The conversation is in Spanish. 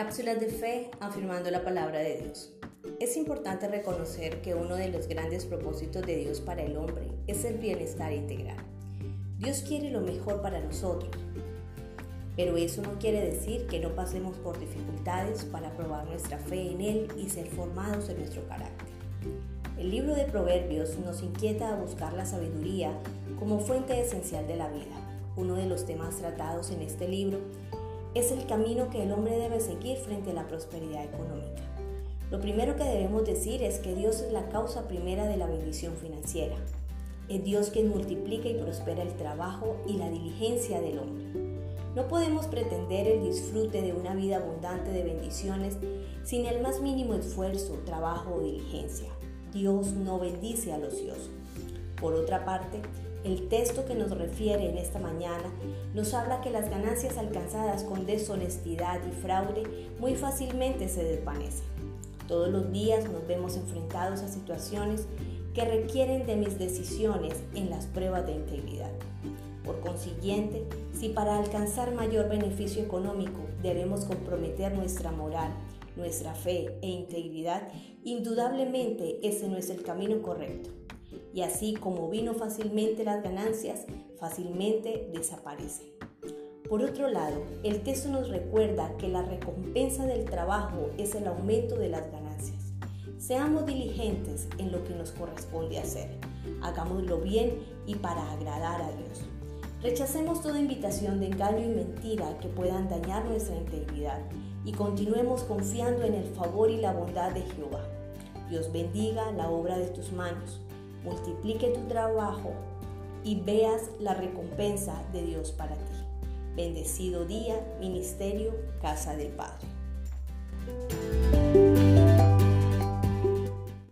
Cápsulas de fe afirmando la palabra de Dios. Es importante reconocer que uno de los grandes propósitos de Dios para el hombre es el bienestar integral. Dios quiere lo mejor para nosotros, pero eso no quiere decir que no pasemos por dificultades para probar nuestra fe en Él y ser formados en nuestro carácter. El libro de Proverbios nos inquieta a buscar la sabiduría como fuente esencial de la vida. Uno de los temas tratados en este libro es el camino que el hombre debe seguir frente a la prosperidad económica. Lo primero que debemos decir es que Dios es la causa primera de la bendición financiera. Es Dios quien multiplica y prospera el trabajo y la diligencia del hombre. No podemos pretender el disfrute de una vida abundante de bendiciones sin el más mínimo esfuerzo, trabajo o diligencia. Dios no bendice al ocioso. Por otra parte, el texto que nos refiere en esta mañana nos habla que las ganancias alcanzadas con deshonestidad y fraude muy fácilmente se desvanecen. Todos los días nos vemos enfrentados a situaciones que requieren de mis decisiones en las pruebas de integridad. Por consiguiente, si para alcanzar mayor beneficio económico debemos comprometer nuestra moral, nuestra fe e integridad, indudablemente ese no es el camino correcto y así como vino fácilmente las ganancias, fácilmente desaparecen. Por otro lado, el texto nos recuerda que la recompensa del trabajo es el aumento de las ganancias. Seamos diligentes en lo que nos corresponde hacer. Hagámoslo bien y para agradar a Dios. Rechacemos toda invitación de engaño y mentira que puedan dañar nuestra integridad y continuemos confiando en el favor y la bondad de Jehová. Dios bendiga la obra de tus manos multiplique tu trabajo y veas la recompensa de Dios para ti. Bendecido día, Ministerio Casa del Padre.